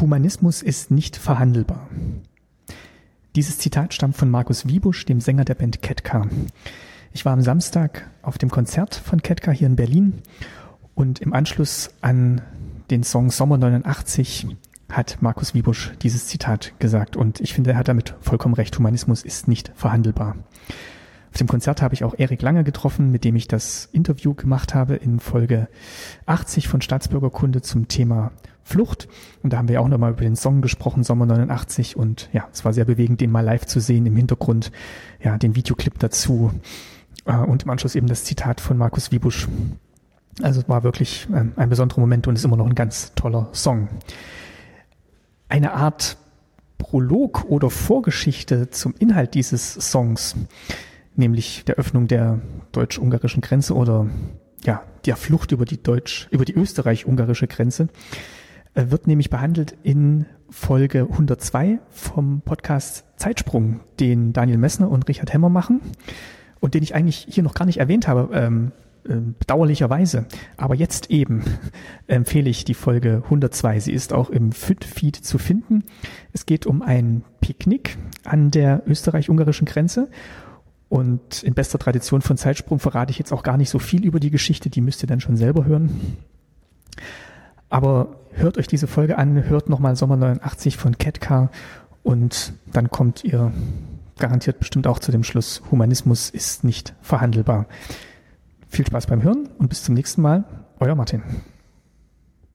Humanismus ist nicht verhandelbar. Dieses Zitat stammt von Markus Wiebusch, dem Sänger der Band Ketka. Ich war am Samstag auf dem Konzert von Ketka hier in Berlin und im Anschluss an den Song Sommer 89 hat Markus Wiebusch dieses Zitat gesagt und ich finde, er hat damit vollkommen recht. Humanismus ist nicht verhandelbar. Auf dem Konzert habe ich auch Erik Lange getroffen, mit dem ich das Interview gemacht habe in Folge 80 von Staatsbürgerkunde zum Thema Flucht. Und da haben wir auch nochmal über den Song gesprochen, Sommer 89. Und ja, es war sehr bewegend, den mal live zu sehen im Hintergrund, ja, den Videoclip dazu äh, und im Anschluss eben das Zitat von Markus Wiebusch. Also es war wirklich ähm, ein besonderer Moment und ist immer noch ein ganz toller Song eine Art Prolog oder Vorgeschichte zum Inhalt dieses Songs, nämlich der Öffnung der deutsch-ungarischen Grenze oder ja, der Flucht über die deutsch, über die österreich-ungarische Grenze, wird nämlich behandelt in Folge 102 vom Podcast Zeitsprung, den Daniel Messner und Richard Hemmer machen und den ich eigentlich hier noch gar nicht erwähnt habe. Ähm, ähm, bedauerlicherweise. Aber jetzt eben empfehle ich die Folge 102. Sie ist auch im FIT-Feed zu finden. Es geht um ein Picknick an der österreich-ungarischen Grenze. Und in bester Tradition von Zeitsprung verrate ich jetzt auch gar nicht so viel über die Geschichte, die müsst ihr dann schon selber hören. Aber hört euch diese Folge an, hört nochmal Sommer 89 von Ketka und dann kommt ihr garantiert bestimmt auch zu dem Schluss, Humanismus ist nicht verhandelbar. Viel Spaß beim Hören und bis zum nächsten Mal. Euer Martin.